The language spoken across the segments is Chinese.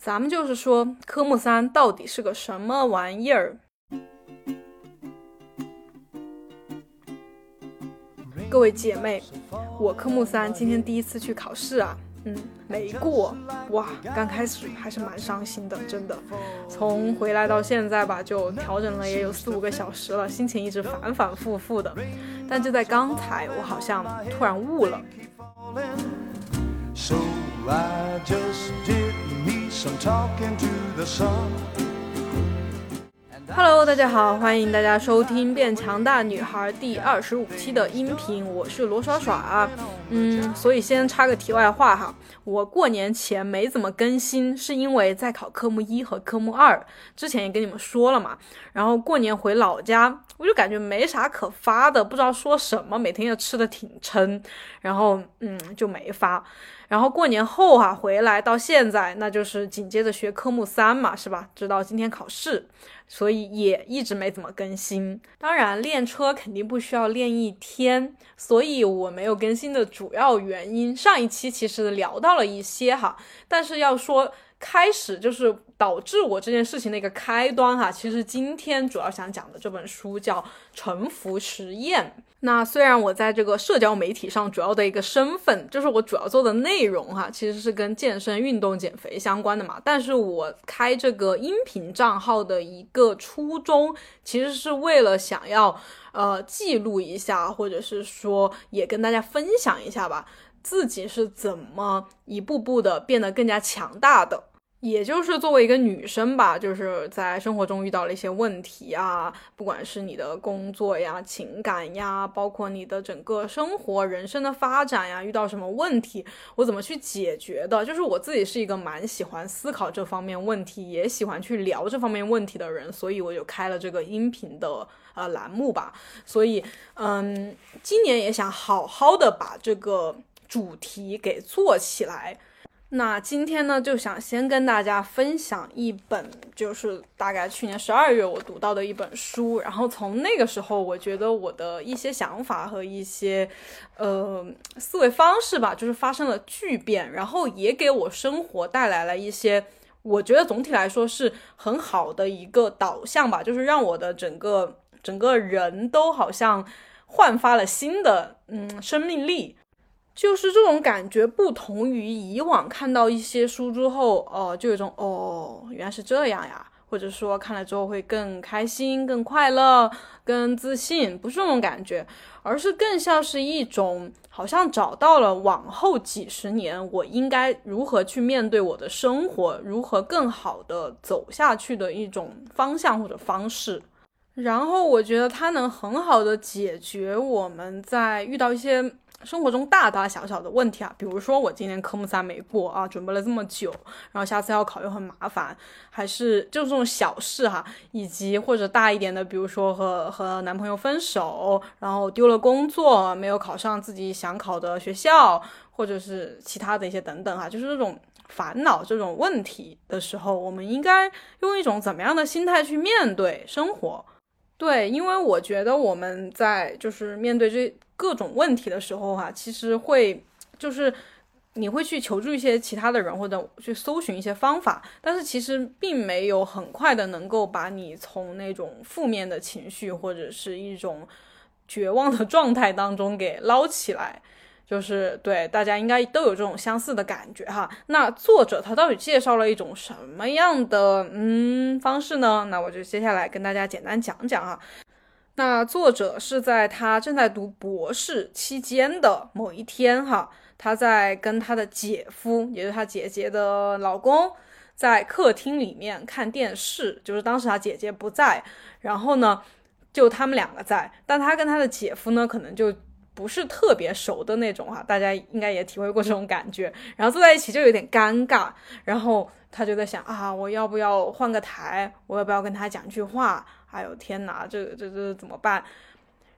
咱们就是说，科目三到底是个什么玩意儿？各位姐妹，我科目三今天第一次去考试啊，嗯，没过，哇，刚开始还是蛮伤心的，真的。从回来到现在吧，就调整了也有四五个小时了，心情一直反反复复的。但就在刚才，我好像突然悟了。Hello，大家好，欢迎大家收听《变强大女孩》第二十五期的音频，我是罗耍耍。嗯，所以先插个题外话哈，我过年前没怎么更新，是因为在考科目一和科目二，之前也跟你们说了嘛。然后过年回老家，我就感觉没啥可发的，不知道说什么，每天也吃的挺撑，然后嗯就没发。然后过年后哈回来到现在，那就是紧接着学科目三嘛，是吧？直到今天考试，所以也一直没怎么更新。当然练车肯定不需要练一天，所以我没有更新的主要原因，上一期其实聊到了一些哈，但是要说。开始就是导致我这件事情的一个开端哈。其实今天主要想讲的这本书叫《沉浮实验》。那虽然我在这个社交媒体上主要的一个身份，就是我主要做的内容哈，其实是跟健身、运动、减肥相关的嘛。但是我开这个音频账号的一个初衷，其实是为了想要呃记录一下，或者是说也跟大家分享一下吧，自己是怎么一步步的变得更加强大的。也就是作为一个女生吧，就是在生活中遇到了一些问题啊，不管是你的工作呀、情感呀，包括你的整个生活、人生的发展呀，遇到什么问题，我怎么去解决的？就是我自己是一个蛮喜欢思考这方面问题，也喜欢去聊这方面问题的人，所以我就开了这个音频的呃栏目吧。所以，嗯，今年也想好好的把这个主题给做起来。那今天呢，就想先跟大家分享一本，就是大概去年十二月我读到的一本书，然后从那个时候，我觉得我的一些想法和一些，呃，思维方式吧，就是发生了巨变，然后也给我生活带来了一些，我觉得总体来说是很好的一个导向吧，就是让我的整个整个人都好像焕发了新的嗯生命力。就是这种感觉，不同于以往看到一些书之后，哦，就有一种哦，原来是这样呀，或者说看了之后会更开心、更快乐、更自信，不是这种感觉，而是更像是一种好像找到了往后几十年我应该如何去面对我的生活，如何更好的走下去的一种方向或者方式。然后我觉得它能很好的解决我们在遇到一些。生活中大大小小的问题啊，比如说我今年科目三没过啊，准备了这么久，然后下次要考又很麻烦，还是就这种小事哈，以及或者大一点的，比如说和和男朋友分手，然后丢了工作，没有考上自己想考的学校，或者是其他的一些等等哈，就是这种烦恼、这种问题的时候，我们应该用一种怎么样的心态去面对生活？对，因为我觉得我们在就是面对这。各种问题的时候哈，其实会就是你会去求助一些其他的人，或者去搜寻一些方法，但是其实并没有很快的能够把你从那种负面的情绪或者是一种绝望的状态当中给捞起来。就是对大家应该都有这种相似的感觉哈。那作者他到底介绍了一种什么样的嗯方式呢？那我就接下来跟大家简单讲讲哈。那作者是在他正在读博士期间的某一天，哈，他在跟他的姐夫，也就是他姐姐的老公，在客厅里面看电视。就是当时他姐姐不在，然后呢，就他们两个在。但他跟他的姐夫呢，可能就不是特别熟的那种哈。大家应该也体会过这种感觉。然后坐在一起就有点尴尬。然后他就在想啊，我要不要换个台？我要不要跟他讲句话？哎呦天哪，这这这怎么办？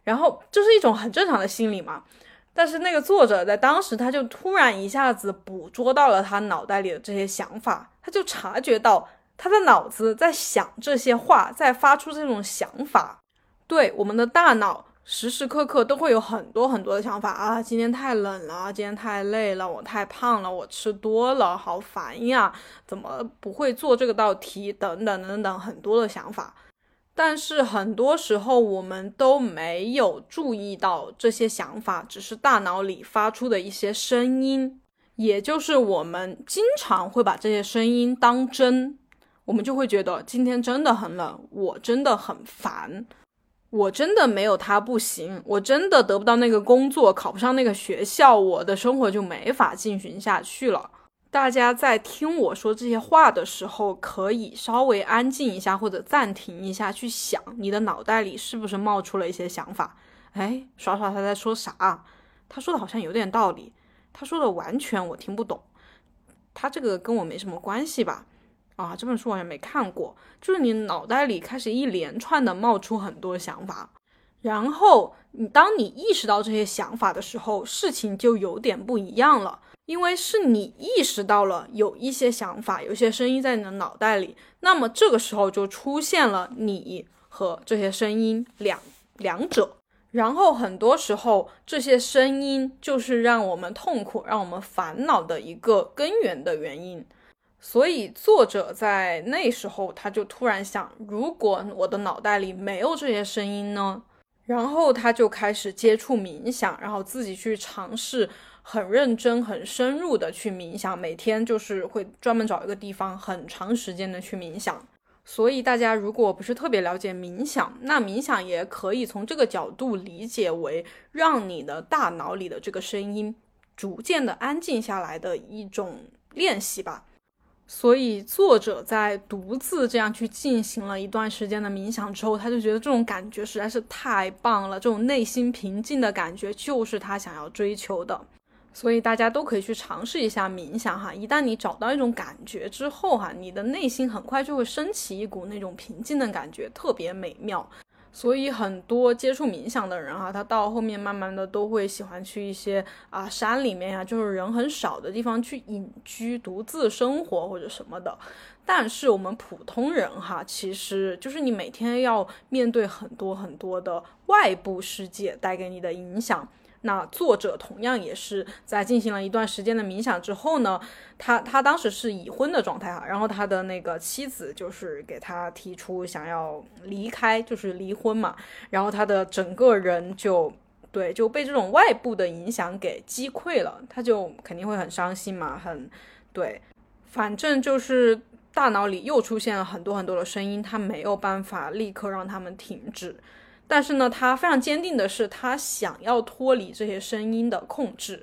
然后这是一种很正常的心理嘛。但是那个作者在当时，他就突然一下子捕捉到了他脑袋里的这些想法，他就察觉到他的脑子在想这些话，在发出这种想法。对，我们的大脑时时刻刻都会有很多很多的想法啊，今天太冷了，今天太累了，我太胖了，我吃多了，好烦呀，怎么不会做这个道题？等等等等，很多的想法。但是很多时候我们都没有注意到这些想法，只是大脑里发出的一些声音，也就是我们经常会把这些声音当真，我们就会觉得今天真的很冷，我真的很烦。我真的没有他不行，我真的得不到那个工作，考不上那个学校，我的生活就没法进行下去了。大家在听我说这些话的时候，可以稍微安静一下，或者暂停一下，去想你的脑袋里是不是冒出了一些想法？哎，耍耍他在说啥？他说的好像有点道理，他说的完全我听不懂，他这个跟我没什么关系吧？啊，这本书好像没看过，就是你脑袋里开始一连串的冒出很多想法，然后你当你意识到这些想法的时候，事情就有点不一样了，因为是你意识到了有一些想法，有一些声音在你的脑袋里，那么这个时候就出现了你和这些声音两两者，然后很多时候这些声音就是让我们痛苦、让我们烦恼的一个根源的原因。所以作者在那时候，他就突然想，如果我的脑袋里没有这些声音呢？然后他就开始接触冥想，然后自己去尝试，很认真、很深入的去冥想，每天就是会专门找一个地方，很长时间的去冥想。所以大家如果不是特别了解冥想，那冥想也可以从这个角度理解为，让你的大脑里的这个声音逐渐的安静下来的一种练习吧。所以，作者在独自这样去进行了一段时间的冥想之后，他就觉得这种感觉实在是太棒了，这种内心平静的感觉就是他想要追求的。所以，大家都可以去尝试一下冥想哈。一旦你找到一种感觉之后哈，你的内心很快就会升起一股那种平静的感觉，特别美妙。所以很多接触冥想的人哈，他到后面慢慢的都会喜欢去一些啊山里面呀，就是人很少的地方去隐居、独自生活或者什么的。但是我们普通人哈，其实就是你每天要面对很多很多的外部世界带给你的影响。那作者同样也是在进行了一段时间的冥想之后呢，他他当时是已婚的状态哈，然后他的那个妻子就是给他提出想要离开，就是离婚嘛，然后他的整个人就对就被这种外部的影响给击溃了，他就肯定会很伤心嘛，很对，反正就是大脑里又出现了很多很多的声音，他没有办法立刻让他们停止。但是呢，他非常坚定的是，他想要脱离这些声音的控制。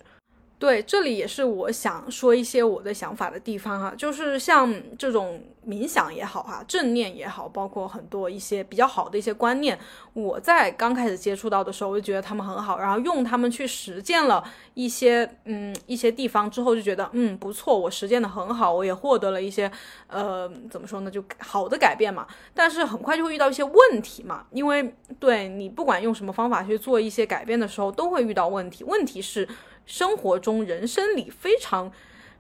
对，这里也是我想说一些我的想法的地方哈，就是像这种冥想也好哈，正念也好，包括很多一些比较好的一些观念，我在刚开始接触到的时候，我就觉得他们很好，然后用他们去实践了一些嗯一些地方之后，就觉得嗯不错，我实践的很好，我也获得了一些呃怎么说呢，就好的改变嘛。但是很快就会遇到一些问题嘛，因为对你不管用什么方法去做一些改变的时候，都会遇到问题。问题是。生活中、人生里非常、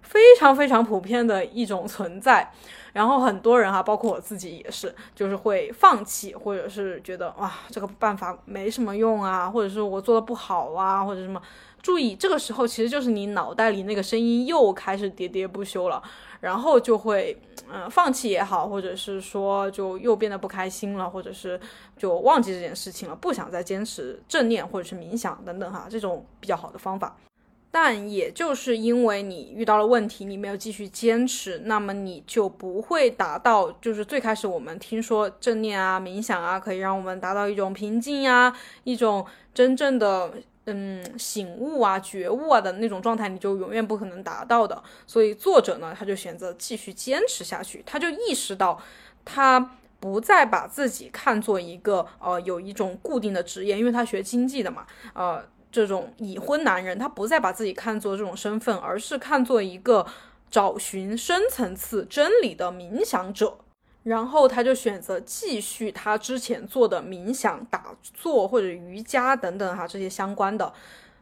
非常、非常普遍的一种存在，然后很多人哈，包括我自己也是，就是会放弃，或者是觉得哇，这个办法没什么用啊，或者是我做的不好啊，或者什么。注意，这个时候其实就是你脑袋里那个声音又开始喋喋不休了，然后就会嗯放弃也好，或者是说就又变得不开心了，或者是就忘记这件事情了，不想再坚持正念或者是冥想等等哈，这种比较好的方法。但也就是因为你遇到了问题，你没有继续坚持，那么你就不会达到，就是最开始我们听说正念啊、冥想啊，可以让我们达到一种平静呀、一种真正的嗯醒悟啊、觉悟啊的那种状态，你就永远不可能达到的。所以作者呢，他就选择继续坚持下去，他就意识到，他不再把自己看作一个呃有一种固定的职业，因为他学经济的嘛，呃。这种已婚男人，他不再把自己看作这种身份，而是看作一个找寻深层次真理的冥想者。然后他就选择继续他之前做的冥想、打坐或者瑜伽等等哈这些相关的。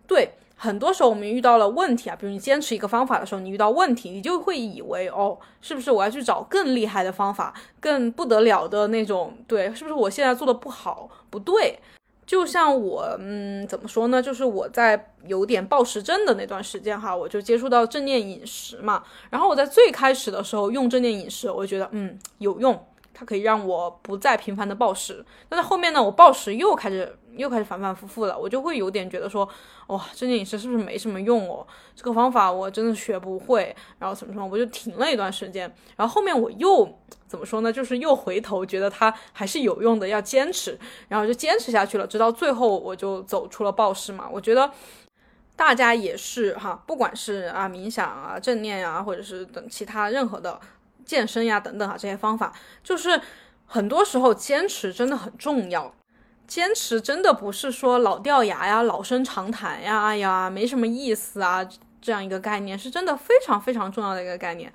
对，很多时候我们遇到了问题啊，比如你坚持一个方法的时候，你遇到问题，你就会以为哦，是不是我要去找更厉害的方法，更不得了的那种？对，是不是我现在做的不好？不对。就像我，嗯，怎么说呢？就是我在有点暴食症的那段时间哈，我就接触到正念饮食嘛。然后我在最开始的时候用正念饮食，我就觉得嗯有用，它可以让我不再频繁的暴食。但是后面呢，我暴食又开始又开始反反复复了，我就会有点觉得说，哇，正念饮食是不是没什么用哦？这个方法我真的学不会，然后怎么什么，我就停了一段时间。然后后面我又。怎么说呢？就是又回头觉得它还是有用的，要坚持，然后就坚持下去了，直到最后我就走出了暴食嘛。我觉得大家也是哈，不管是啊冥想啊、正念啊，或者是等其他任何的健身呀等等啊这些方法，就是很多时候坚持真的很重要。坚持真的不是说老掉牙呀、老生常谈呀、哎呀没什么意思啊这样一个概念，是真的非常非常重要的一个概念。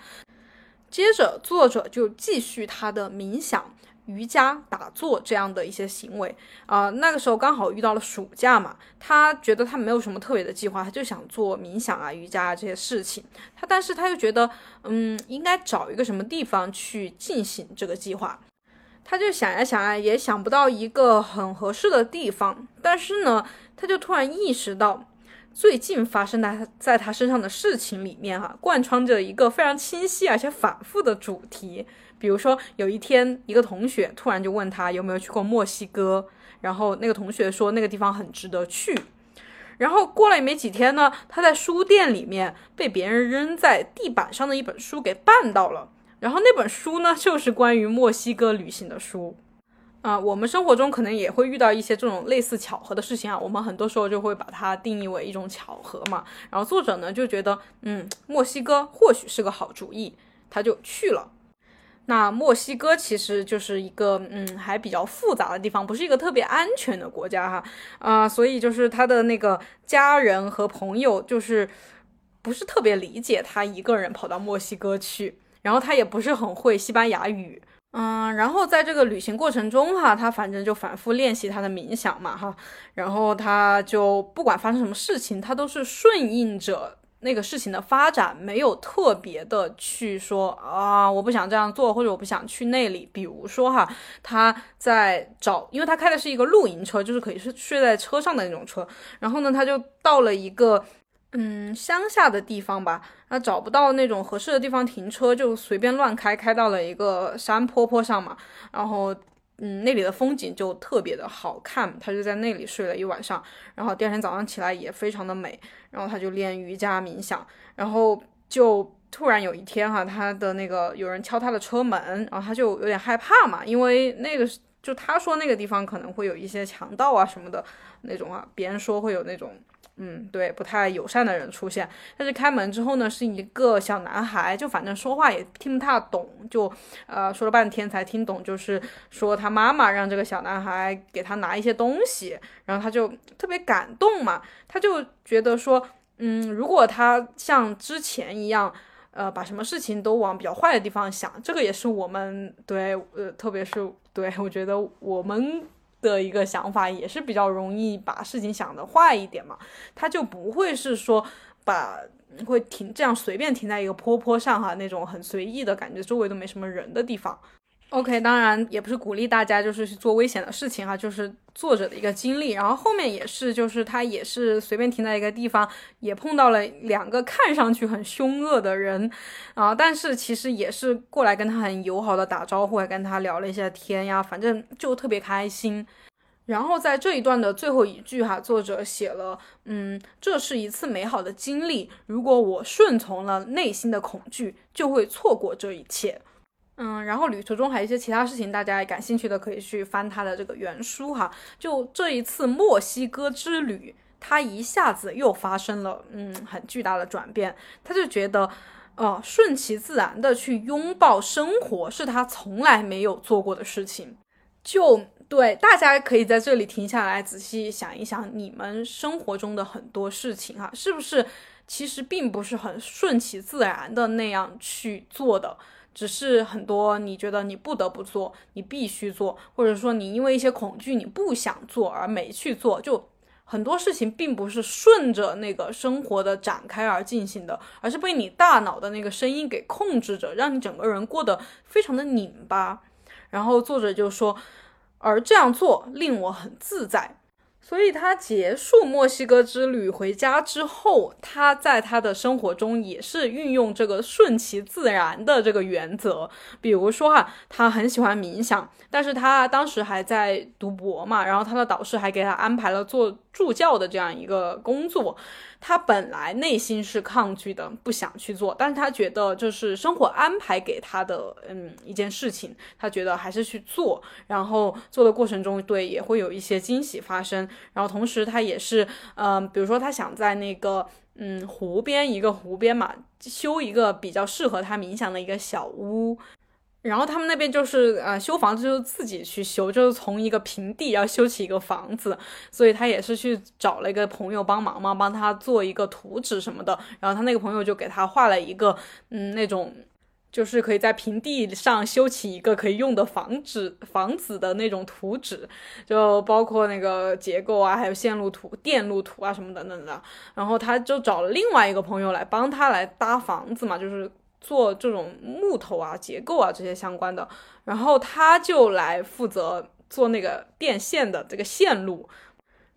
接着，作者就继续他的冥想、瑜伽、打坐这样的一些行为啊。那个时候刚好遇到了暑假嘛，他觉得他没有什么特别的计划，他就想做冥想啊、瑜伽啊这些事情。他但是他又觉得，嗯，应该找一个什么地方去进行这个计划。他就想呀想呀，也想不到一个很合适的地方。但是呢，他就突然意识到。最近发生在在他身上的事情里面，哈，贯穿着一个非常清晰而且反复的主题。比如说，有一天，一个同学突然就问他有没有去过墨西哥，然后那个同学说那个地方很值得去。然后过了也没几天呢，他在书店里面被别人扔在地板上的一本书给绊到了，然后那本书呢，就是关于墨西哥旅行的书。啊，我们生活中可能也会遇到一些这种类似巧合的事情啊，我们很多时候就会把它定义为一种巧合嘛。然后作者呢就觉得，嗯，墨西哥或许是个好主意，他就去了。那墨西哥其实就是一个，嗯，还比较复杂的地方，不是一个特别安全的国家哈。啊，所以就是他的那个家人和朋友就是不是特别理解他一个人跑到墨西哥去，然后他也不是很会西班牙语。嗯，然后在这个旅行过程中哈，他反正就反复练习他的冥想嘛哈，然后他就不管发生什么事情，他都是顺应着那个事情的发展，没有特别的去说啊，我不想这样做，或者我不想去那里。比如说哈，他在找，因为他开的是一个露营车，就是可以是睡在车上的那种车，然后呢，他就到了一个。嗯，乡下的地方吧，他找不到那种合适的地方停车，就随便乱开，开到了一个山坡坡上嘛。然后，嗯，那里的风景就特别的好看，他就在那里睡了一晚上。然后第二天早上起来也非常的美。然后他就练瑜伽冥想。然后就突然有一天哈，他的那个有人敲他的车门，然后他就有点害怕嘛，因为那个就他说那个地方可能会有一些强盗啊什么的那种啊，别人说会有那种。嗯，对，不太友善的人出现。但是开门之后呢，是一个小男孩，就反正说话也听不太懂，就呃说了半天才听懂，就是说他妈妈让这个小男孩给他拿一些东西，然后他就特别感动嘛，他就觉得说，嗯，如果他像之前一样，呃，把什么事情都往比较坏的地方想，这个也是我们对，呃，特别是对我觉得我们。的一个想法也是比较容易把事情想的坏一点嘛，他就不会是说把会停这样随便停在一个坡坡上哈，那种很随意的感觉，周围都没什么人的地方。OK，当然也不是鼓励大家就是去做危险的事情哈，就是作者的一个经历。然后后面也是，就是他也是随便停在一个地方，也碰到了两个看上去很凶恶的人啊，但是其实也是过来跟他很友好的打招呼，还跟他聊了一下天呀，反正就特别开心。然后在这一段的最后一句哈，作者写了，嗯，这是一次美好的经历。如果我顺从了内心的恐惧，就会错过这一切。嗯，然后旅途中还有一些其他事情，大家感兴趣的可以去翻他的这个原书哈。就这一次墨西哥之旅，他一下子又发生了嗯很巨大的转变。他就觉得，哦，顺其自然的去拥抱生活是他从来没有做过的事情。就对，大家可以在这里停下来仔细想一想，你们生活中的很多事情哈，是不是其实并不是很顺其自然的那样去做的？只是很多你觉得你不得不做，你必须做，或者说你因为一些恐惧你不想做而没去做，就很多事情并不是顺着那个生活的展开而进行的，而是被你大脑的那个声音给控制着，让你整个人过得非常的拧巴。然后作者就说，而这样做令我很自在。所以他结束墨西哥之旅回家之后，他在他的生活中也是运用这个顺其自然的这个原则。比如说哈，他很喜欢冥想，但是他当时还在读博嘛，然后他的导师还给他安排了做助教的这样一个工作。他本来内心是抗拒的，不想去做，但是他觉得这是生活安排给他的，嗯，一件事情，他觉得还是去做，然后做的过程中，对，也会有一些惊喜发生，然后同时他也是，嗯，比如说他想在那个，嗯，湖边一个湖边嘛，修一个比较适合他冥想的一个小屋。然后他们那边就是呃修房子就是自己去修，就是从一个平地要修起一个房子，所以他也是去找了一个朋友帮忙嘛，帮他做一个图纸什么的。然后他那个朋友就给他画了一个嗯那种就是可以在平地上修起一个可以用的房子房子的那种图纸，就包括那个结构啊，还有线路图、电路图啊什么等等的。然后他就找了另外一个朋友来帮他来搭房子嘛，就是。做这种木头啊、结构啊这些相关的，然后他就来负责做那个电线的这个线路，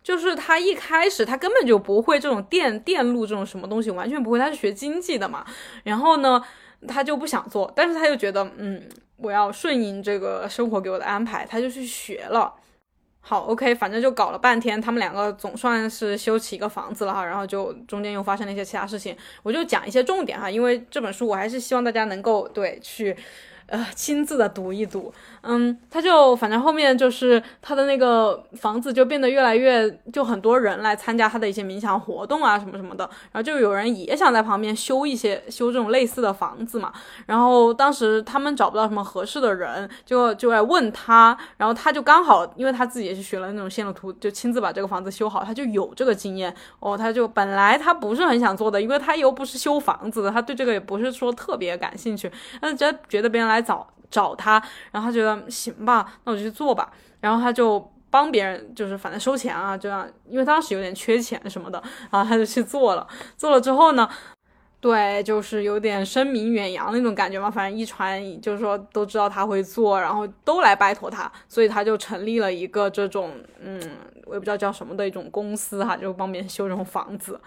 就是他一开始他根本就不会这种电电路这种什么东西，完全不会，他是学经济的嘛，然后呢，他就不想做，但是他又觉得，嗯，我要顺应这个生活给我的安排，他就去学了。好，OK，反正就搞了半天，他们两个总算是修起一个房子了哈，然后就中间又发生了一些其他事情，我就讲一些重点哈，因为这本书我还是希望大家能够对去。呃，亲自的读一读，嗯，他就反正后面就是他的那个房子就变得越来越，就很多人来参加他的一些冥想活动啊，什么什么的，然后就有人也想在旁边修一些修这种类似的房子嘛，然后当时他们找不到什么合适的人，就就来问他，然后他就刚好，因为他自己也是学了那种线路图，就亲自把这个房子修好，他就有这个经验哦，他就本来他不是很想做的，因为他又不是修房子的，他对这个也不是说特别感兴趣，但是觉得觉得别人。来找找他，然后他觉得行吧，那我就去做吧。然后他就帮别人，就是反正收钱啊，这样，因为当时有点缺钱什么的，然后他就去做了。做了之后呢，对，就是有点声名远扬那种感觉嘛。反正一传，就是说都知道他会做，然后都来拜托他，所以他就成立了一个这种，嗯，我也不知道叫什么的一种公司哈，就帮别人修这种房子。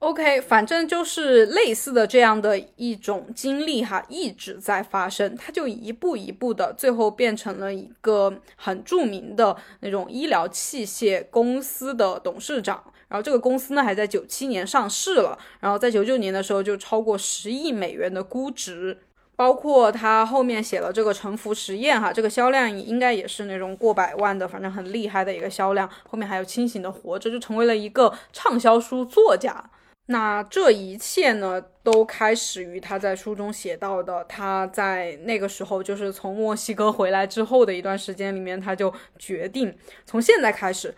OK，反正就是类似的这样的一种经历哈，一直在发生。他就一步一步的，最后变成了一个很著名的那种医疗器械公司的董事长。然后这个公司呢，还在九七年上市了。然后在九九年的时候，就超过十亿美元的估值。包括他后面写了这个沉浮实验哈，这个销量应该也是那种过百万的，反正很厉害的一个销量。后面还有清醒的活着，就成为了一个畅销书作家。那这一切呢，都开始于他在书中写到的，他在那个时候，就是从墨西哥回来之后的一段时间里面，他就决定从现在开始，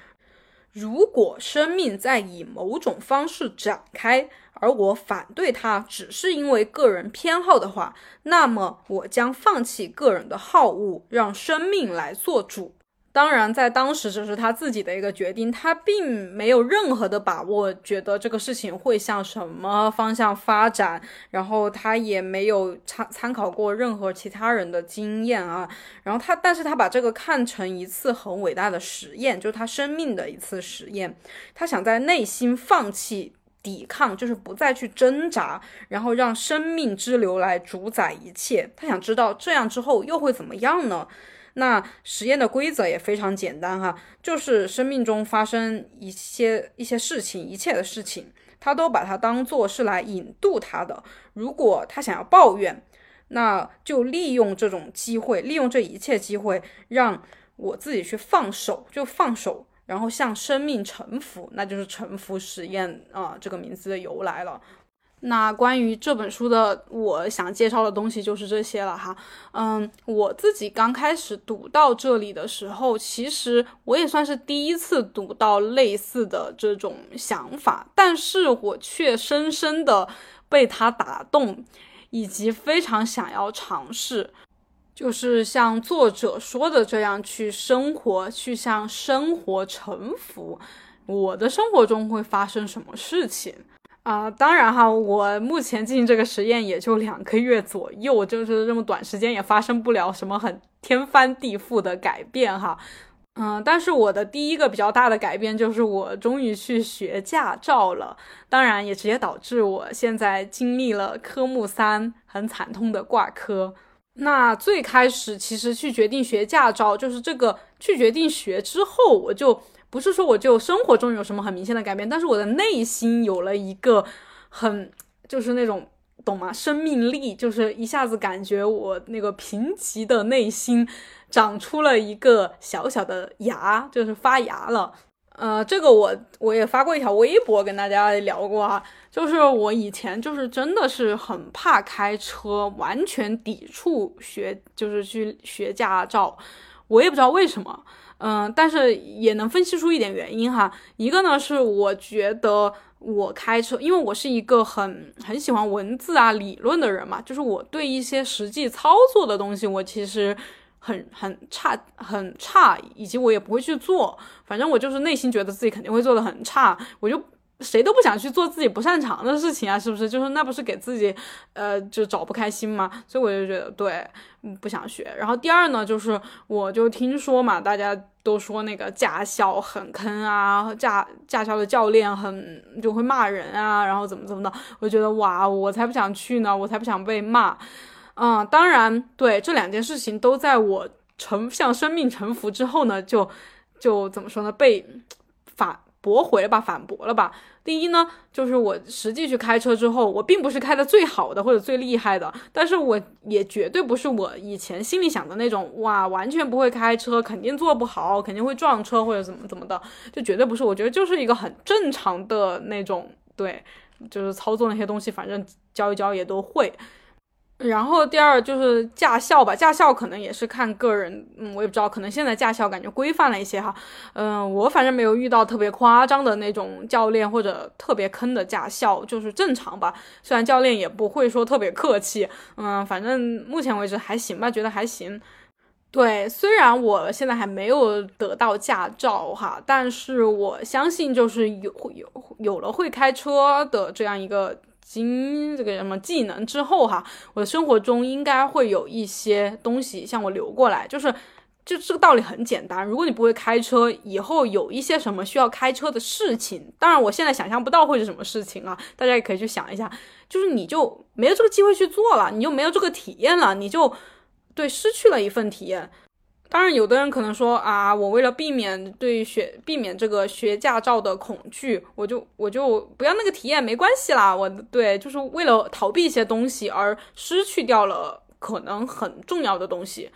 如果生命在以某种方式展开，而我反对它，只是因为个人偏好的话，那么我将放弃个人的好恶，让生命来做主。当然，在当时这是他自己的一个决定，他并没有任何的把握，觉得这个事情会向什么方向发展，然后他也没有参参考过任何其他人的经验啊，然后他，但是他把这个看成一次很伟大的实验，就是他生命的一次实验，他想在内心放弃抵抗，就是不再去挣扎，然后让生命之流来主宰一切，他想知道这样之后又会怎么样呢？那实验的规则也非常简单哈，就是生命中发生一些一些事情，一切的事情，他都把它当做是来引渡他的。如果他想要抱怨，那就利用这种机会，利用这一切机会，让我自己去放手，就放手，然后向生命臣服，那就是臣服实验啊这个名字的由来了。那关于这本书的，我想介绍的东西就是这些了哈。嗯，我自己刚开始读到这里的时候，其实我也算是第一次读到类似的这种想法，但是我却深深的被它打动，以及非常想要尝试，就是像作者说的这样去生活，去向生活臣服。我的生活中会发生什么事情？啊，当然哈，我目前进行这个实验也就两个月左右，就是这么短时间也发生不了什么很天翻地覆的改变哈。嗯，但是我的第一个比较大的改变就是我终于去学驾照了，当然也直接导致我现在经历了科目三很惨痛的挂科。那最开始其实去决定学驾照，就是这个去决定学之后，我就不是说我就生活中有什么很明显的改变，但是我的内心有了一个很就是那种。懂吗？生命力就是一下子感觉我那个贫瘠的内心长出了一个小小的芽，就是发芽了。呃，这个我我也发过一条微博跟大家聊过啊，就是我以前就是真的是很怕开车，完全抵触学，就是去学驾照。我也不知道为什么，嗯，但是也能分析出一点原因哈。一个呢是我觉得。我开车，因为我是一个很很喜欢文字啊理论的人嘛，就是我对一些实际操作的东西，我其实很很差很差，以及我也不会去做。反正我就是内心觉得自己肯定会做的很差，我就。谁都不想去做自己不擅长的事情啊，是不是？就是那不是给自己，呃，就找不开心吗？所以我就觉得对，不想学。然后第二呢，就是我就听说嘛，大家都说那个驾校很坑啊，驾驾校的教练很就会骂人啊，然后怎么怎么的，我觉得哇，我才不想去呢，我才不想被骂。嗯，当然，对这两件事情都在我臣向生命臣服之后呢，就就怎么说呢，被反驳回了吧，反驳了吧。第一呢，就是我实际去开车之后，我并不是开的最好的或者最厉害的，但是我也绝对不是我以前心里想的那种，哇，完全不会开车，肯定做不好，肯定会撞车或者怎么怎么的，就绝对不是。我觉得就是一个很正常的那种，对，就是操作那些东西，反正教一教也都会。然后第二就是驾校吧，驾校可能也是看个人，嗯，我也不知道，可能现在驾校感觉规范了一些哈，嗯，我反正没有遇到特别夸张的那种教练或者特别坑的驾校，就是正常吧。虽然教练也不会说特别客气，嗯，反正目前为止还行吧，觉得还行。对，虽然我现在还没有得到驾照哈，但是我相信就是有有有了会开车的这样一个。经这个什么技能之后哈，我的生活中应该会有一些东西向我流过来，就是就这个道理很简单。如果你不会开车，以后有一些什么需要开车的事情，当然我现在想象不到会是什么事情啊，大家也可以去想一下，就是你就没有这个机会去做了，你就没有这个体验了，你就对失去了一份体验。当然，有的人可能说啊，我为了避免对学避免这个学驾照的恐惧，我就我就不要那个体验，没关系啦。我对，就是为了逃避一些东西而失去掉了可能很重要的东西。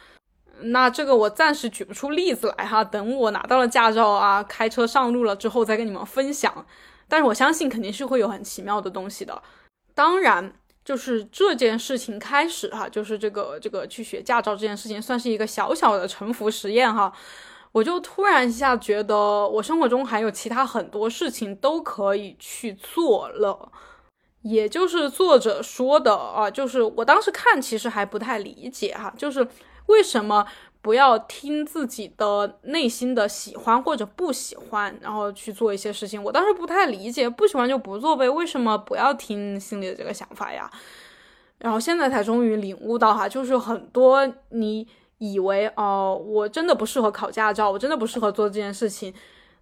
那这个我暂时举不出例子来哈，等我拿到了驾照啊，开车上路了之后再跟你们分享。但是我相信肯定是会有很奇妙的东西的。当然。就是这件事情开始哈，就是这个这个去学驾照这件事情，算是一个小小的沉浮实验哈。我就突然一下觉得，我生活中还有其他很多事情都可以去做了。也就是作者说的啊，就是我当时看其实还不太理解哈，就是为什么。不要听自己的内心的喜欢或者不喜欢，然后去做一些事情。我当时不太理解，不喜欢就不做呗，为什么不要听心里的这个想法呀？然后现在才终于领悟到哈，就是很多你以为哦，我真的不适合考驾照，我真的不适合做这件事情，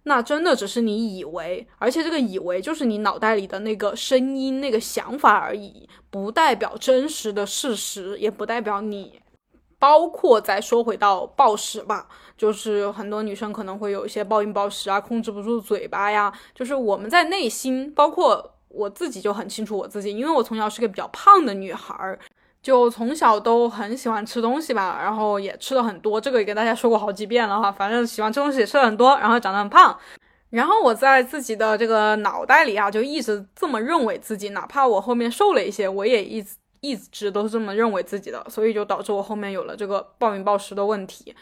那真的只是你以为，而且这个以为就是你脑袋里的那个声音、那个想法而已，不代表真实的事实，也不代表你。包括再说回到暴食吧，就是很多女生可能会有一些暴饮暴食啊，控制不住嘴巴呀。就是我们在内心，包括我自己就很清楚我自己，因为我从小是个比较胖的女孩儿，就从小都很喜欢吃东西吧，然后也吃的很多。这个也跟大家说过好几遍了哈，反正喜欢吃东西吃的很多，然后长得很胖。然后我在自己的这个脑袋里啊，就一直这么认为自己，哪怕我后面瘦了一些，我也一直。一直都是这么认为自己的，所以就导致我后面有了这个暴饮暴食的问题。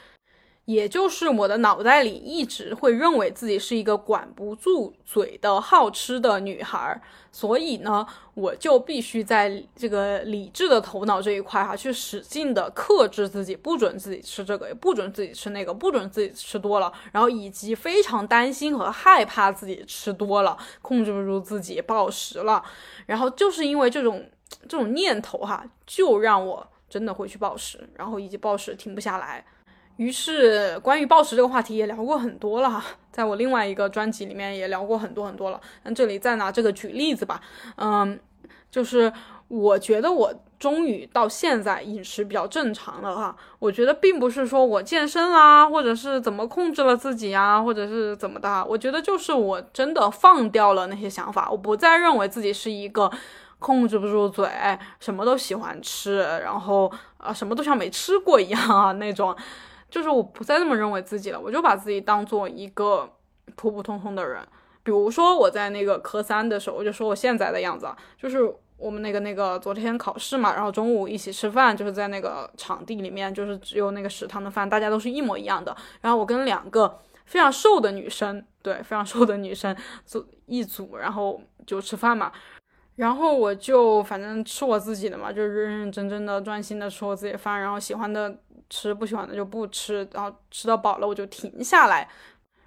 也就是我的脑袋里一直会认为自己是一个管不住嘴的好吃的女孩，所以呢，我就必须在这个理智的头脑这一块哈，去使劲的克制自己，不准自己吃这个，也不准自己吃那个，不准自己吃多了，然后以及非常担心和害怕自己吃多了，控制不住自己暴食了，然后就是因为这种。这种念头哈，就让我真的会去暴食，然后以及暴食停不下来。于是关于暴食这个话题也聊过很多了哈，在我另外一个专辑里面也聊过很多很多了。那这里再拿这个举例子吧，嗯，就是我觉得我。终于到现在饮食比较正常了哈，我觉得并不是说我健身啦，或者是怎么控制了自己呀，或者是怎么的，我觉得就是我真的放掉了那些想法，我不再认为自己是一个控制不住嘴，什么都喜欢吃，然后啊什么都像没吃过一样啊那种，就是我不再这么认为自己了，我就把自己当做一个普普通通的人，比如说我在那个科三的时候，我就说我现在的样子，就是。我们那个那个昨天考试嘛，然后中午一起吃饭，就是在那个场地里面，就是只有那个食堂的饭，大家都是一模一样的。然后我跟两个非常瘦的女生，对，非常瘦的女生组一组，然后就吃饭嘛。然后我就反正吃我自己的嘛，就认认真真的、专心的吃我自己的饭，然后喜欢的吃，不喜欢的就不吃，然后吃到饱了我就停下来。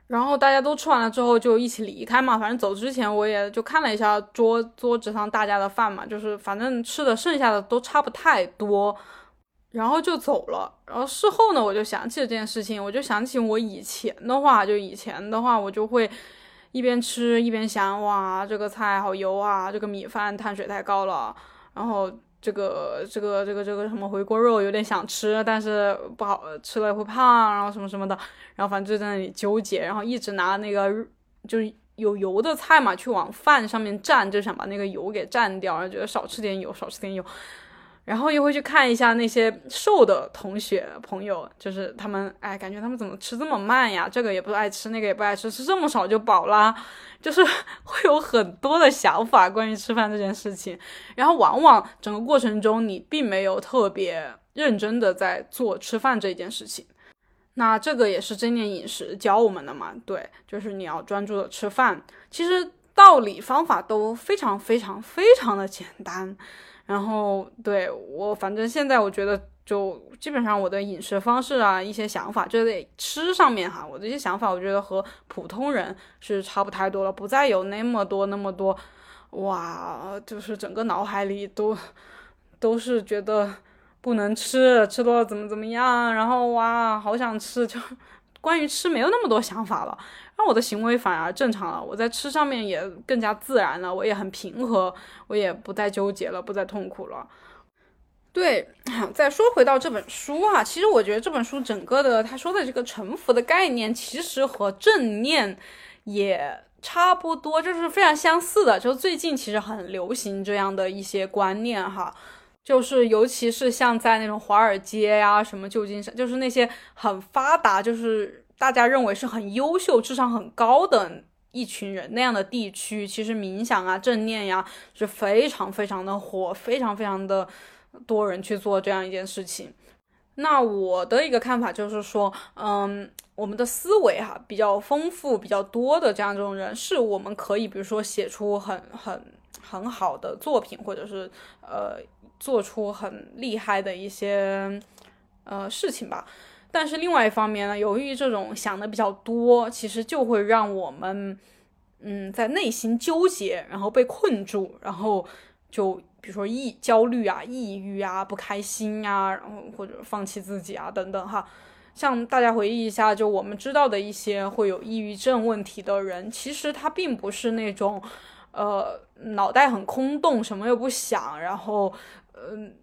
然后大家都吃完了之后就一起离开嘛，反正走之前我也就看了一下桌桌子上大家的饭嘛，就是反正吃的剩下的都差不太多，然后就走了。然后事后呢，我就想起了这件事情，我就想起我以前的话，就以前的话，我就会一边吃一边想，哇，这个菜好油啊，这个米饭碳水太高了，然后。这个这个这个这个什么回锅肉有点想吃，但是不好吃了会胖，然后什么什么的，然后反正就在那里纠结，然后一直拿那个就是有油的菜嘛去往饭上面蘸，就想把那个油给蘸掉，然后觉得少吃点油，少吃点油。然后又会去看一下那些瘦的同学朋友，就是他们，哎，感觉他们怎么吃这么慢呀？这个也不爱吃，那个也不爱吃，吃这么少就饱啦，就是会有很多的想法关于吃饭这件事情。然后往往整个过程中你并没有特别认真的在做吃饭这件事情。那这个也是正念饮食教我们的嘛？对，就是你要专注的吃饭。其实道理方法都非常非常非常的简单。然后对我，反正现在我觉得，就基本上我的饮食方式啊，一些想法，就在吃上面哈，我这些想法，我觉得和普通人是差不太多了，不再有那么多那么多，哇，就是整个脑海里都都是觉得不能吃，吃多了怎么怎么样，然后哇，好想吃，就 关于吃没有那么多想法了。那我的行为反而正常了，我在吃上面也更加自然了，我也很平和，我也不再纠结了，不再痛苦了。对，再说回到这本书啊，其实我觉得这本书整个的他说的这个沉浮的概念，其实和正念也差不多，就是非常相似的。就最近其实很流行这样的一些观念哈，就是尤其是像在那种华尔街呀、什么旧金山，就是那些很发达，就是。大家认为是很优秀、智商很高的一群人那样的地区，其实冥想啊、正念呀是非常非常的火，非常非常的多人去做这样一件事情。那我的一个看法就是说，嗯，我们的思维哈比较丰富、比较多的这样这种人，是我们可以比如说写出很很很好的作品，或者是呃做出很厉害的一些呃事情吧。但是另外一方面呢，由于这种想的比较多，其实就会让我们，嗯，在内心纠结，然后被困住，然后就比如说抑焦虑啊、抑郁啊、不开心啊，然后或者放弃自己啊等等哈。像大家回忆一下，就我们知道的一些会有抑郁症问题的人，其实他并不是那种，呃，脑袋很空洞，什么又不想，然后，嗯。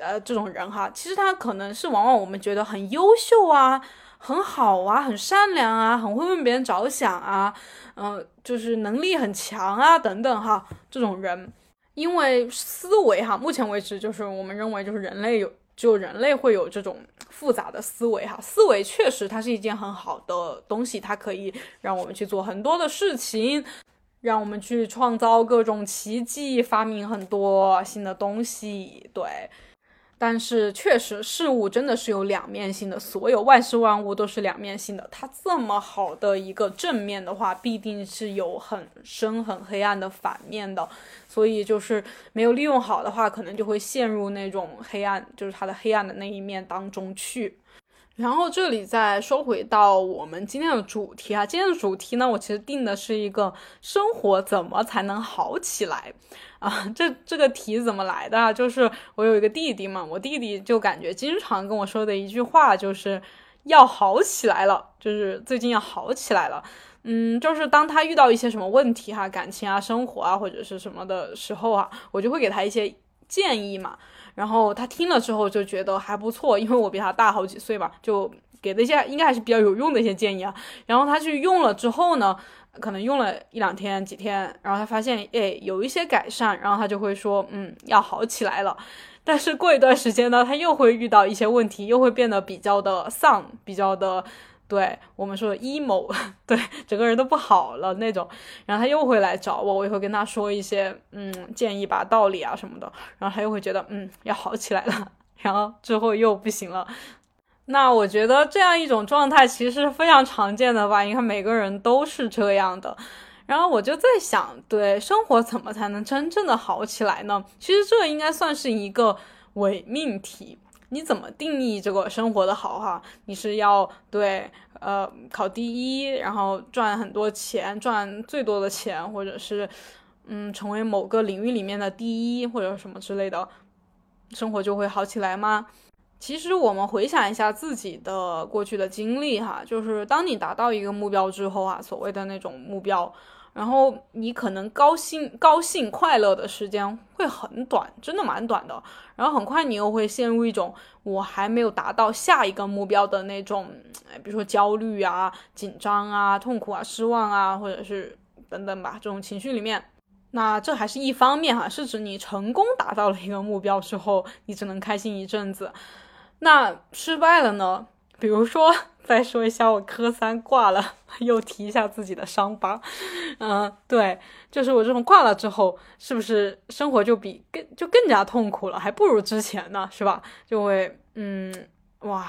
呃这种人哈，其实他可能是往往我们觉得很优秀啊，很好啊，很善良啊，很会为别人着想啊，嗯，就是能力很强啊，等等哈，这种人，因为思维哈，目前为止就是我们认为就是人类有，就人类会有这种复杂的思维哈，思维确实它是一件很好的东西，它可以让我们去做很多的事情，让我们去创造各种奇迹，发明很多新的东西，对。但是确实，事物真的是有两面性的，所有万事万物都是两面性的。它这么好的一个正面的话，必定是有很深很黑暗的反面的。所以就是没有利用好的话，可能就会陷入那种黑暗，就是它的黑暗的那一面当中去。然后这里再说回到我们今天的主题啊，今天的主题呢，我其实定的是一个生活怎么才能好起来啊？这这个题怎么来的啊？就是我有一个弟弟嘛，我弟弟就感觉经常跟我说的一句话就是要好起来了，就是最近要好起来了。嗯，就是当他遇到一些什么问题哈，感情啊、生活啊或者是什么的时候啊，我就会给他一些建议嘛。然后他听了之后就觉得还不错，因为我比他大好几岁嘛，就给的一些应该还是比较有用的一些建议啊。然后他去用了之后呢，可能用了一两天、几天，然后他发现哎有一些改善，然后他就会说嗯要好起来了。但是过一段时间呢，他又会遇到一些问题，又会变得比较的丧，比较的。对我们说 emo，对整个人都不好了那种，然后他又会来找我，我也会跟他说一些嗯建议吧、道理啊什么的，然后他又会觉得嗯要好起来了，然后之后又不行了。那我觉得这样一种状态其实是非常常见的吧，你看每个人都是这样的。然后我就在想，对生活怎么才能真正的好起来呢？其实这应该算是一个伪命题。你怎么定义这个生活的好哈？你是要对呃考第一，然后赚很多钱，赚最多的钱，或者是嗯成为某个领域里面的第一，或者什么之类的，生活就会好起来吗？其实我们回想一下自己的过去的经历哈，就是当你达到一个目标之后啊，所谓的那种目标。然后你可能高兴、高兴、快乐的时间会很短，真的蛮短的。然后很快你又会陷入一种我还没有达到下一个目标的那种，比如说焦虑啊、紧张啊、痛苦啊、失望啊，或者是等等吧这种情绪里面。那这还是一方面哈，是指你成功达到了一个目标之后，你只能开心一阵子。那失败了呢？比如说。再说一下，我科三挂了，又提一下自己的伤疤。嗯，对，就是我这种挂了之后，是不是生活就比更就更加痛苦了？还不如之前呢，是吧？就会，嗯，哇，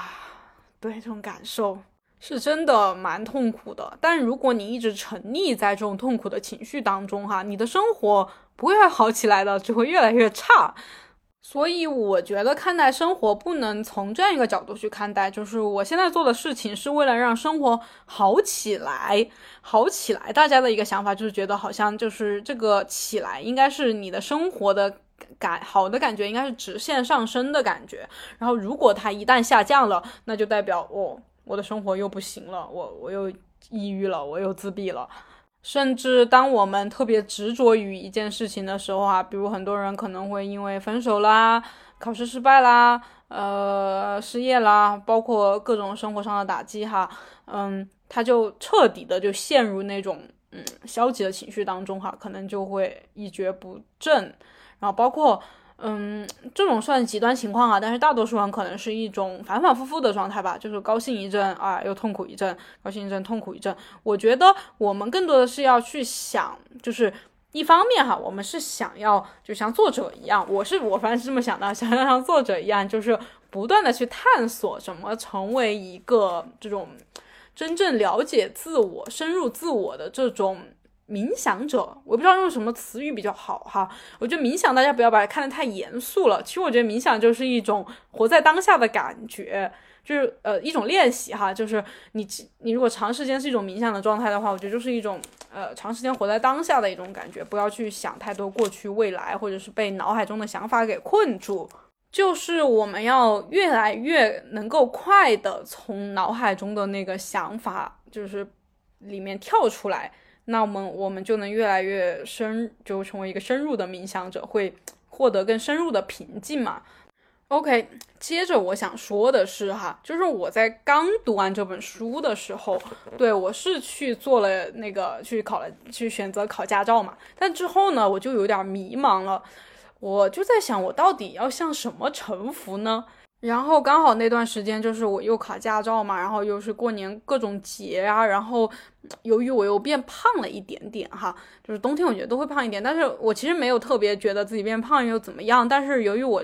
对，这种感受是真的蛮痛苦的。但如果你一直沉溺在这种痛苦的情绪当中，哈，你的生活不会好起来的，只会越来越差。所以我觉得看待生活不能从这样一个角度去看待，就是我现在做的事情是为了让生活好起来，好起来。大家的一个想法就是觉得好像就是这个起来应该是你的生活的感好的感觉，应该是直线上升的感觉。然后如果它一旦下降了，那就代表哦，我的生活又不行了，我我又抑郁了，我又自闭了。甚至当我们特别执着于一件事情的时候啊，比如很多人可能会因为分手啦、考试失败啦、呃失业啦，包括各种生活上的打击哈，嗯，他就彻底的就陷入那种嗯消极的情绪当中哈，可能就会一蹶不振，然后包括。嗯，这种算极端情况啊，但是大多数人可能是一种反反复复的状态吧，就是高兴一阵啊，又痛苦一阵，高兴一阵，痛苦一阵。我觉得我们更多的是要去想，就是一方面哈，我们是想要就像作者一样，我是我反正是这么想的，想要像作者一样，就是不断的去探索怎么成为一个这种真正了解自我、深入自我的这种。冥想者，我不知道用什么词语比较好哈。我觉得冥想，大家不要把它看得太严肃了。其实我觉得冥想就是一种活在当下的感觉，就是呃一种练习哈。就是你你如果长时间是一种冥想的状态的话，我觉得就是一种呃长时间活在当下的一种感觉，不要去想太多过去未来，或者是被脑海中的想法给困住。就是我们要越来越能够快的从脑海中的那个想法就是里面跳出来。那我们我们就能越来越深，就成为一个深入的冥想者，会获得更深入的平静嘛？OK，接着我想说的是哈，就是我在刚读完这本书的时候，对我是去做了那个去考了去选择考驾照嘛，但之后呢，我就有点迷茫了，我就在想，我到底要向什么臣服呢？然后刚好那段时间就是我又考驾照嘛，然后又是过年各种节啊，然后由于我又变胖了一点点哈，就是冬天我觉得都会胖一点，但是我其实没有特别觉得自己变胖又怎么样，但是由于我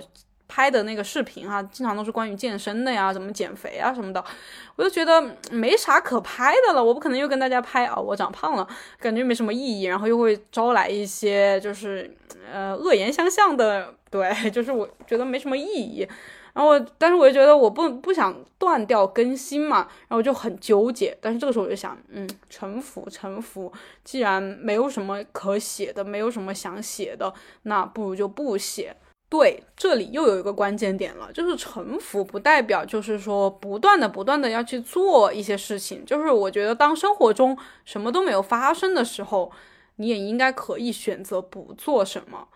拍的那个视频哈，经常都是关于健身的呀，怎么减肥啊什么的，我就觉得没啥可拍的了，我不可能又跟大家拍啊我长胖了，感觉没什么意义，然后又会招来一些就是呃恶言相向的，对，就是我觉得没什么意义。然后，但是我就觉得我不不想断掉更新嘛，然后就很纠结。但是这个时候我就想，嗯，臣服，臣服。既然没有什么可写的，没有什么想写的，那不如就不写。对，这里又有一个关键点了，就是臣服不代表就是说不断的、不断的要去做一些事情。就是我觉得，当生活中什么都没有发生的时候，你也应该可以选择不做什么。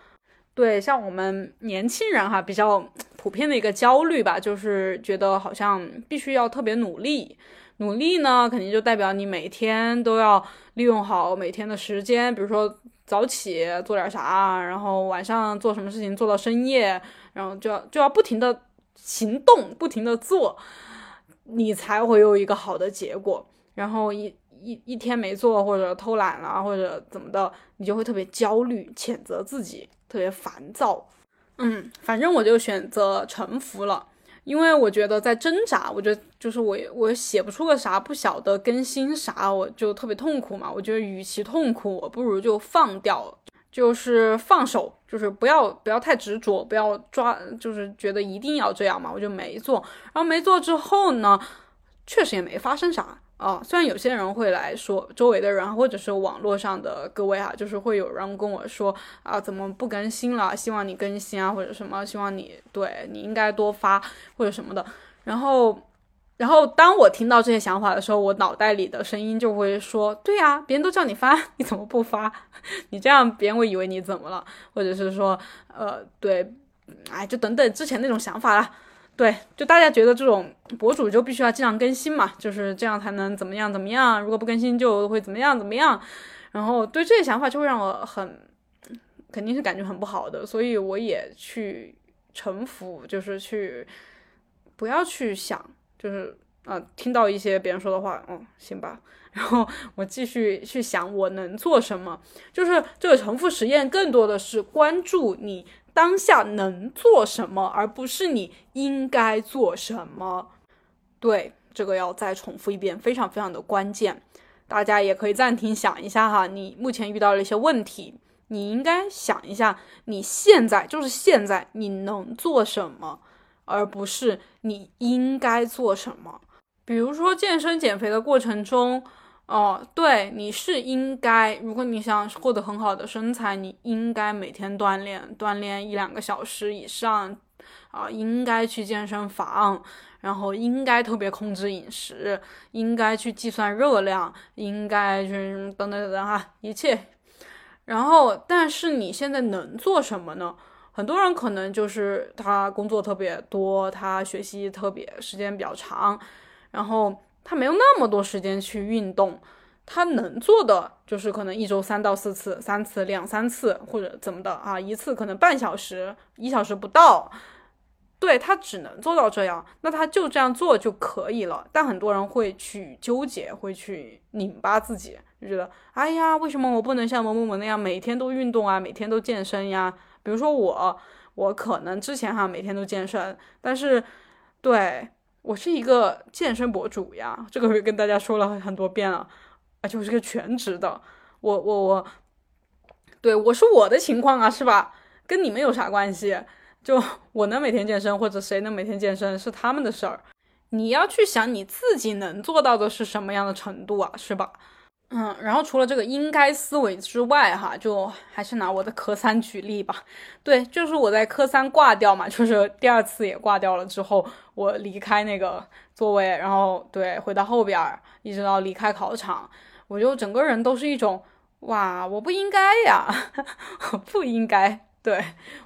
对，像我们年轻人哈，比较普遍的一个焦虑吧，就是觉得好像必须要特别努力。努力呢，肯定就代表你每天都要利用好每天的时间，比如说。早起做点啥，然后晚上做什么事情做到深夜，然后就要就要不停的行动，不停的做，你才会有一个好的结果。然后一一一天没做或者偷懒了或者怎么的，你就会特别焦虑，谴责自己，特别烦躁。嗯，反正我就选择臣服了。因为我觉得在挣扎，我觉得就是我我写不出个啥，不晓得更新啥，我就特别痛苦嘛。我觉得与其痛苦，我不如就放掉，就是放手，就是不要不要太执着，不要抓，就是觉得一定要这样嘛，我就没做。然后没做之后呢，确实也没发生啥。啊，虽然有些人会来说，周围的人或者是网络上的各位啊，就是会有人跟我说啊，怎么不更新了？希望你更新啊，或者什么，希望你对你应该多发或者什么的。然后，然后当我听到这些想法的时候，我脑袋里的声音就会说，对呀，别人都叫你发，你怎么不发？你这样别人会以为你怎么了？或者是说，呃，对，哎，就等等之前那种想法了。对，就大家觉得这种博主就必须要经常更新嘛，就是这样才能怎么样怎么样，如果不更新就会怎么样怎么样，然后对这些想法就会让我很，肯定是感觉很不好的，所以我也去臣服，就是去不要去想，就是啊，听到一些别人说的话，嗯，行吧，然后我继续去想我能做什么，就是这个重复实验更多的是关注你。当下能做什么，而不是你应该做什么。对，这个要再重复一遍，非常非常的关键。大家也可以暂停想一下哈，你目前遇到了一些问题，你应该想一下，你现在就是现在你能做什么，而不是你应该做什么。比如说健身减肥的过程中。哦，对，你是应该，如果你想获得很好的身材，你应该每天锻炼，锻炼一两个小时以上，啊，应该去健身房，然后应该特别控制饮食，应该去计算热量，应该去等等等等哈，一切。然后，但是你现在能做什么呢？很多人可能就是他工作特别多，他学习特别时间比较长，然后。他没有那么多时间去运动，他能做的就是可能一周三到四次，三次两三次或者怎么的啊，一次可能半小时，一小时不到，对他只能做到这样，那他就这样做就可以了。但很多人会去纠结，会去拧巴自己，就觉得哎呀，为什么我不能像某某某那样每天都运动啊，每天都健身呀？比如说我，我可能之前哈每天都健身，但是对。我是一个健身博主呀，这个我跟大家说了很多遍了，而且我是个全职的，我我我，对我是我的情况啊，是吧？跟你们有啥关系？就我能每天健身，或者谁能每天健身，是他们的事儿。你要去想你自己能做到的是什么样的程度啊，是吧？嗯，然后除了这个应该思维之外，哈，就还是拿我的科三举例吧。对，就是我在科三挂掉嘛，就是第二次也挂掉了之后，我离开那个座位，然后对，回到后边，一直到离开考场，我就整个人都是一种，哇，我不应该呀，我 不应该，对，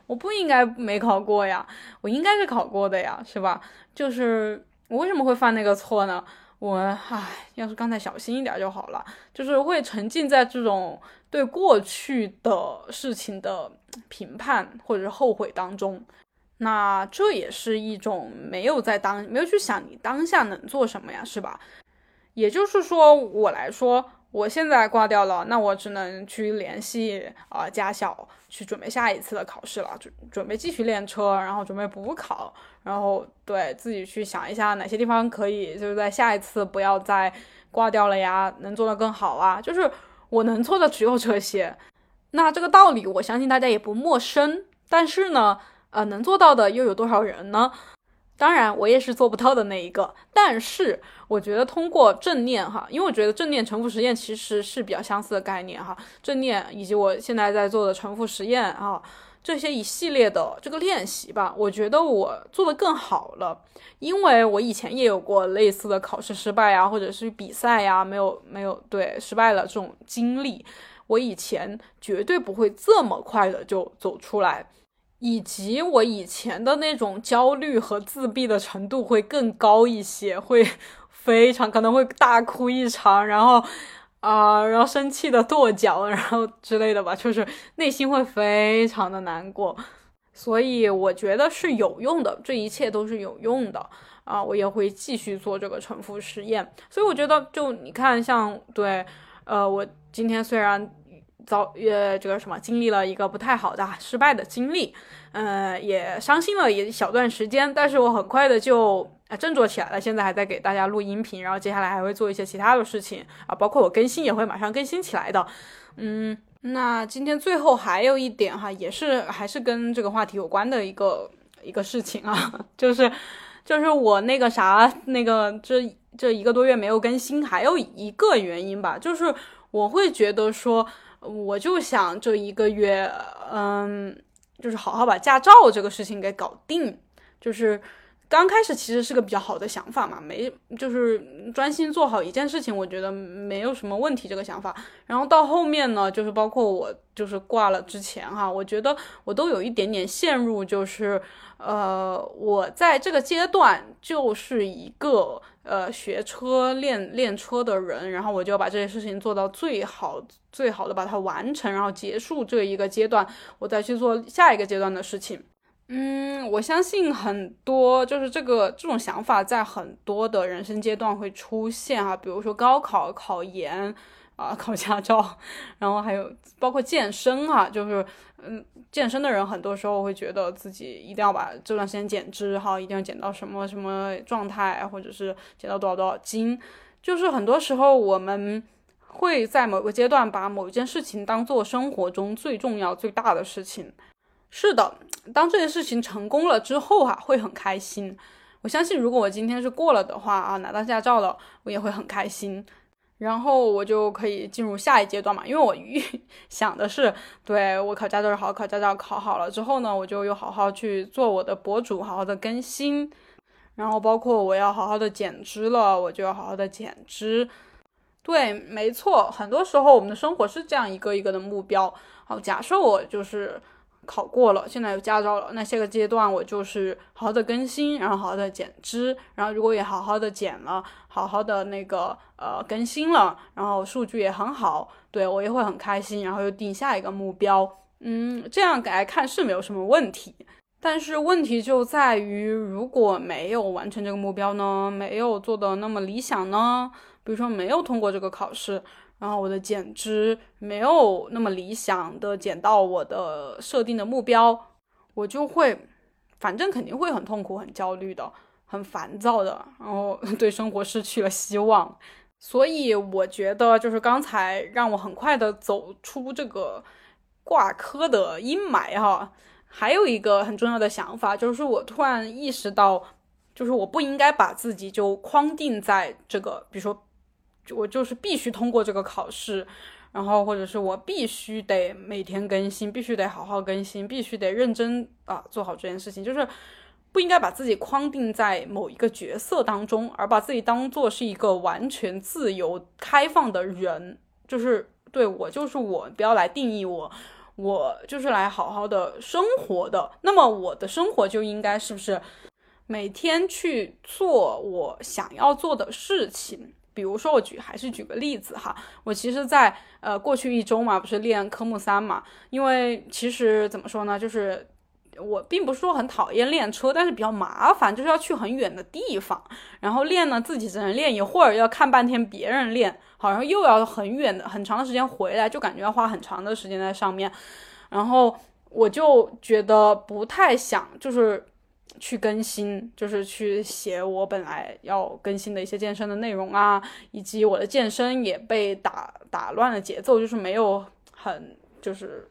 我不应该没考过呀，我应该是考过的呀，是吧？就是我为什么会犯那个错呢？我唉，要是刚才小心一点就好了。就是会沉浸在这种对过去的事情的评判或者是后悔当中，那这也是一种没有在当没有去想你当下能做什么呀，是吧？也就是说，我来说。我现在挂掉了，那我只能去联系啊驾校去准备下一次的考试了，准准备继续练车，然后准备补考，然后对自己去想一下哪些地方可以，就是在下一次不要再挂掉了呀，能做得更好啊。就是我能做的只有这些，那这个道理我相信大家也不陌生，但是呢，呃，能做到的又有多少人呢？当然，我也是做不到的那一个。但是，我觉得通过正念哈，因为我觉得正念重复实验其实是比较相似的概念哈。正念以及我现在在做的重复实验啊，这些一系列的这个练习吧，我觉得我做的更好了。因为我以前也有过类似的考试失败呀，或者是比赛呀，没有没有对失败了这种经历，我以前绝对不会这么快的就走出来。以及我以前的那种焦虑和自闭的程度会更高一些，会 非常可能会大哭一场，然后啊，然后生气的跺脚，然后之类的吧，就是内心会非常的难过。所以我觉得是有用的，这一切都是有用的啊！我也会继续做这个重复实验。所以我觉得，就你看，像对，呃，我今天虽然。遭呃这个什么经历了一个不太好的失败的经历，呃也伤心了一小段时间，但是我很快的就啊振作起来了。现在还在给大家录音频，然后接下来还会做一些其他的事情啊，包括我更新也会马上更新起来的。嗯，那今天最后还有一点哈，也是还是跟这个话题有关的一个一个事情啊，就是就是我那个啥那个这这一个多月没有更新，还有一个原因吧，就是我会觉得说。我就想这一个月，嗯，就是好好把驾照这个事情给搞定。就是刚开始其实是个比较好的想法嘛，没就是专心做好一件事情，我觉得没有什么问题这个想法。然后到后面呢，就是包括我就是挂了之前哈，我觉得我都有一点点陷入，就是呃，我在这个阶段就是一个。呃，学车练练车的人，然后我就要把这些事情做到最好，最好的把它完成，然后结束这一个阶段，我再去做下一个阶段的事情。嗯，我相信很多就是这个这种想法在很多的人生阶段会出现啊，比如说高考、考研。啊，考驾照，然后还有包括健身啊，就是嗯，健身的人很多时候会觉得自己一定要把这段时间减脂哈，一定要减到什么什么状态，或者是减到多少多少斤，就是很多时候我们会在某个阶段把某一件事情当做生活中最重要最大的事情。是的，当这件事情成功了之后哈，会很开心。我相信如果我今天是过了的话啊，拿到驾照了，我也会很开心。然后我就可以进入下一阶段嘛，因为我预 想的是，对我考驾照好好考驾照，考好了之后呢，我就又好好去做我的博主，好好的更新，然后包括我要好好的减脂了，我就要好好的减脂。对，没错，很多时候我们的生活是这样一个一个的目标。好，假设我就是。考过了，现在有驾照了。那下个阶段我就是好好的更新，然后好好的减脂，然后如果也好好的减了，好好的那个呃更新了，然后数据也很好，对我也会很开心，然后又定下一个目标。嗯，这样来看是没有什么问题，但是问题就在于如果没有完成这个目标呢，没有做的那么理想呢，比如说没有通过这个考试。然后我的减脂没有那么理想的减到我的设定的目标，我就会，反正肯定会很痛苦、很焦虑的、很烦躁的，然后 对生活失去了希望。所以我觉得，就是刚才让我很快的走出这个挂科的阴霾哈，还有一个很重要的想法，就是我突然意识到，就是我不应该把自己就框定在这个，比如说。我就是必须通过这个考试，然后或者是我必须得每天更新，必须得好好更新，必须得认真啊做好这件事情，就是不应该把自己框定在某一个角色当中，而把自己当做是一个完全自由开放的人，就是对我就是我，不要来定义我，我就是来好好的生活的。那么我的生活就应该是不是每天去做我想要做的事情？比如说，我举还是举个例子哈，我其实，在呃过去一周嘛，不是练科目三嘛，因为其实怎么说呢，就是我并不是说很讨厌练车，但是比较麻烦，就是要去很远的地方，然后练呢自己只能练一会儿，要看半天别人练，好像又要很远的很长的时间回来，就感觉要花很长的时间在上面，然后我就觉得不太想，就是。去更新，就是去写我本来要更新的一些健身的内容啊，以及我的健身也被打打乱了节奏，就是没有很就是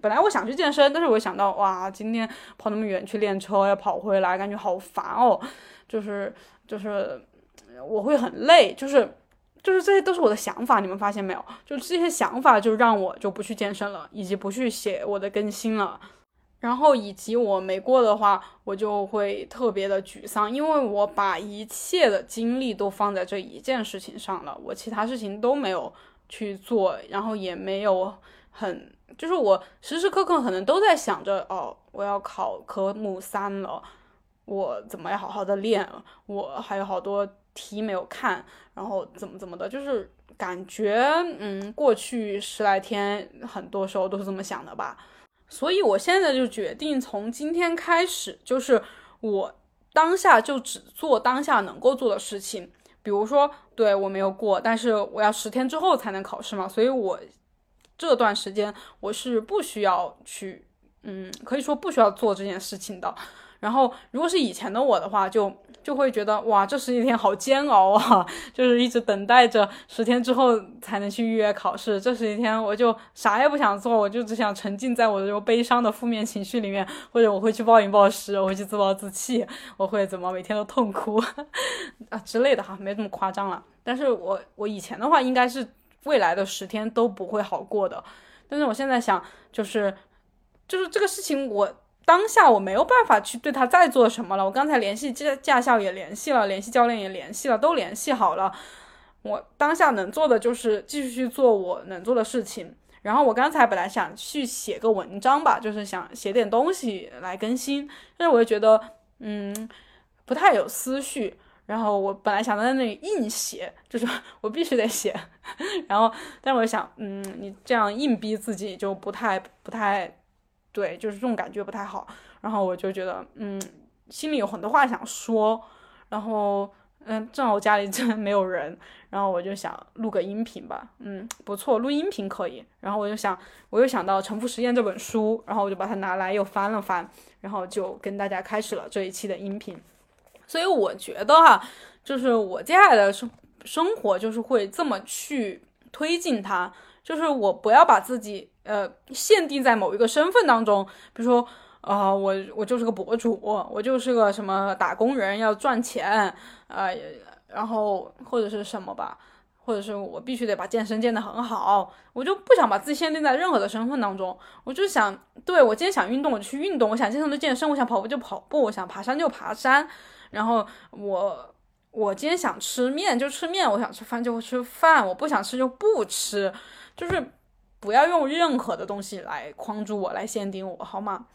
本来我想去健身，但是我想到哇，今天跑那么远去练车，要跑回来，感觉好烦哦。就是就是我会很累，就是就是这些都是我的想法，你们发现没有？就这些想法就让我就不去健身了，以及不去写我的更新了。然后以及我没过的话，我就会特别的沮丧，因为我把一切的精力都放在这一件事情上了，我其他事情都没有去做，然后也没有很，就是我时时刻刻可能都在想着，哦，我要考科目三了，我怎么要好好的练，我还有好多题没有看，然后怎么怎么的，就是感觉，嗯，过去十来天很多时候都是这么想的吧。所以，我现在就决定从今天开始，就是我当下就只做当下能够做的事情。比如说，对我没有过，但是我要十天之后才能考试嘛，所以我这段时间我是不需要去，嗯，可以说不需要做这件事情的。然后，如果是以前的我的话，就就会觉得哇，这十几天好煎熬啊，就是一直等待着十天之后才能去预约考试。这十几天我就啥也不想做，我就只想沉浸在我的这种悲伤的负面情绪里面，或者我会去暴饮暴食，我会去自暴自弃，我会怎么每天都痛哭 啊之类的哈，没这么夸张了。但是我我以前的话，应该是未来的十天都不会好过的。但是我现在想，就是就是这个事情我。当下我没有办法去对他再做什么了。我刚才联系驾驾校也联系了，联系教练也联系了，都联系好了。我当下能做的就是继续去做我能做的事情。然后我刚才本来想去写个文章吧，就是想写点东西来更新，但是我又觉得，嗯，不太有思绪。然后我本来想在那里硬写，就是我必须得写。然后，但是我想，嗯，你这样硬逼自己就不太不太。对，就是这种感觉不太好，然后我就觉得，嗯，心里有很多话想说，然后，嗯，正好我家里 真没有人，然后我就想录个音频吧，嗯，不错，录音频可以，然后我就想，我又想到《沉浮实验》这本书，然后我就把它拿来又翻了翻，然后就跟大家开始了这一期的音频，所以我觉得哈，就是我接下来的生生活就是会这么去推进它。就是我不要把自己呃限定在某一个身份当中，比如说啊，我我就是个博主，我就是个什么打工人要赚钱，呃，然后或者是什么吧，或者是我必须得把健身健得很好，我就不想把自己限定在任何的身份当中，我就想，对我今天想运动我就去运动，我想健身就健身，我想跑步就跑步，我想爬山就爬山，然后我我今天想吃面就吃面，我想吃饭就吃饭，我不想吃就不吃。就是不要用任何的东西来框住我，来限定我，好吗？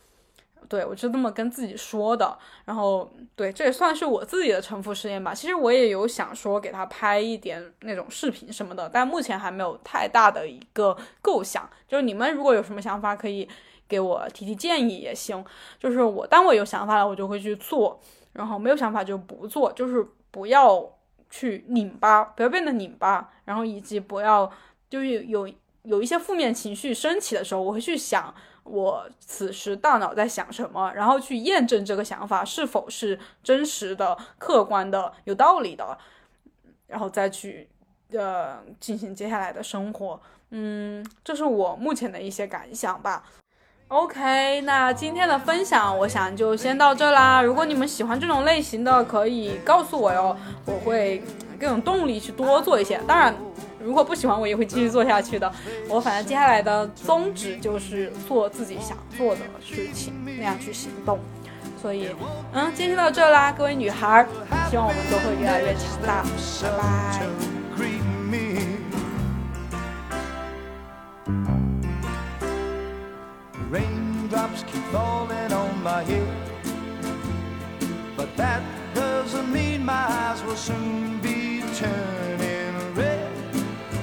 对我就这么跟自己说的。然后，对，这也算是我自己的沉浮实验吧。其实我也有想说给他拍一点那种视频什么的，但目前还没有太大的一个构想。就是你们如果有什么想法，可以给我提提建议也行。就是我当我有想法了，我就会去做；然后没有想法就不做。就是不要去拧巴，不要变得拧巴，然后以及不要。就是有有一些负面情绪升起的时候，我会去想我此时大脑在想什么，然后去验证这个想法是否是真实的、客观的、有道理的，然后再去呃进行接下来的生活。嗯，这是我目前的一些感想吧。OK，那今天的分享我想就先到这啦。如果你们喜欢这种类型的，可以告诉我哟，我会更有动力去多做一些。当然。如果不喜欢我也会继续做下去的。我反正接下来的宗旨就是做自己想做的事情，那样去行动。所以，嗯，今天到这啦，各位女孩，希望我们都会越来越强大。拜拜。